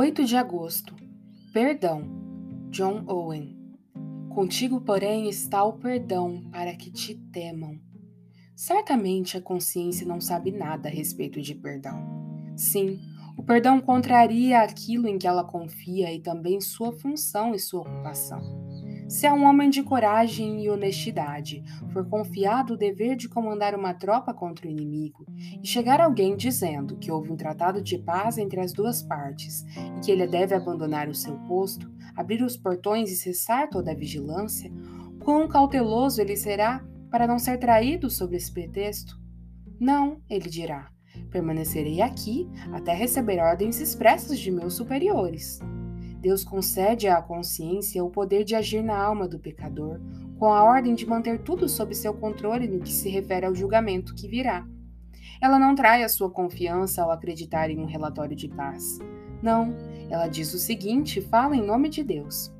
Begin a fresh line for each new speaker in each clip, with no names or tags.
8 de agosto. Perdão. John Owen. Contigo, porém, está o perdão para que te temam. Certamente a consciência não sabe nada a respeito de perdão. Sim, o perdão contraria aquilo em que ela confia e também sua função e sua ocupação. Se a um homem de coragem e honestidade for confiado o dever de comandar uma tropa contra o inimigo, e chegar alguém dizendo que houve um tratado de paz entre as duas partes e que ele deve abandonar o seu posto, abrir os portões e cessar toda a vigilância, quão cauteloso ele será para não ser traído sob esse pretexto? Não, ele dirá, permanecerei aqui até receber ordens expressas de meus superiores. Deus concede à consciência o poder de agir na alma do pecador, com a ordem de manter tudo sob seu controle no que se refere ao julgamento que virá. Ela não trai a sua confiança ao acreditar em um relatório de paz. Não, ela diz o seguinte: fala em nome de Deus.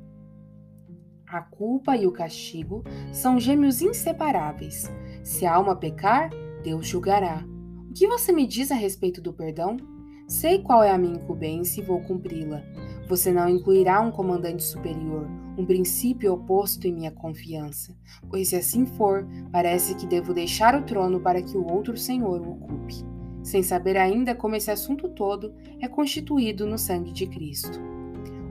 A culpa e o castigo são gêmeos inseparáveis. Se a alma pecar, Deus julgará. O que você me diz a respeito do perdão? Sei qual é a minha incumbência e vou cumpri-la. Você não incluirá um comandante superior, um princípio oposto em minha confiança, pois se assim for, parece que devo deixar o trono para que o outro senhor o ocupe, sem saber ainda como esse assunto todo é constituído no sangue de Cristo.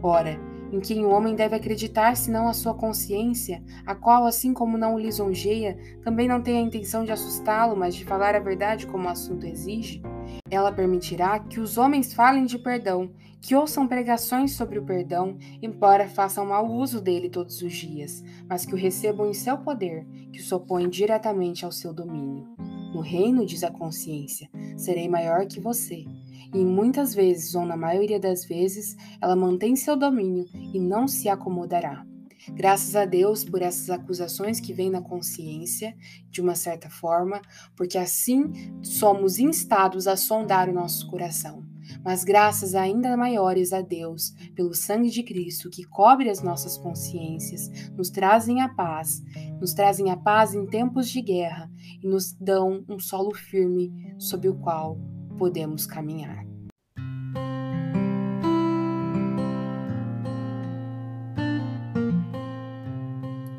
Ora, em quem o homem deve acreditar senão a sua consciência, a qual, assim como não o lisonjeia, também não tem a intenção de assustá-lo, mas de falar a verdade como o assunto exige? Ela permitirá que os homens falem de perdão, que ouçam pregações sobre o perdão, embora façam mau uso dele todos os dias, mas que o recebam em seu poder, que o opõe diretamente ao seu domínio. No reino, diz a consciência, serei maior que você. E muitas vezes, ou na maioria das vezes, ela mantém seu domínio e não se acomodará. Graças a Deus por essas acusações que vêm na consciência, de uma certa forma, porque assim somos instados a sondar o nosso coração. Mas graças ainda maiores a Deus pelo sangue de Cristo que cobre as nossas consciências, nos trazem a paz, nos trazem a paz em tempos de guerra e nos dão um solo firme sob o qual podemos caminhar.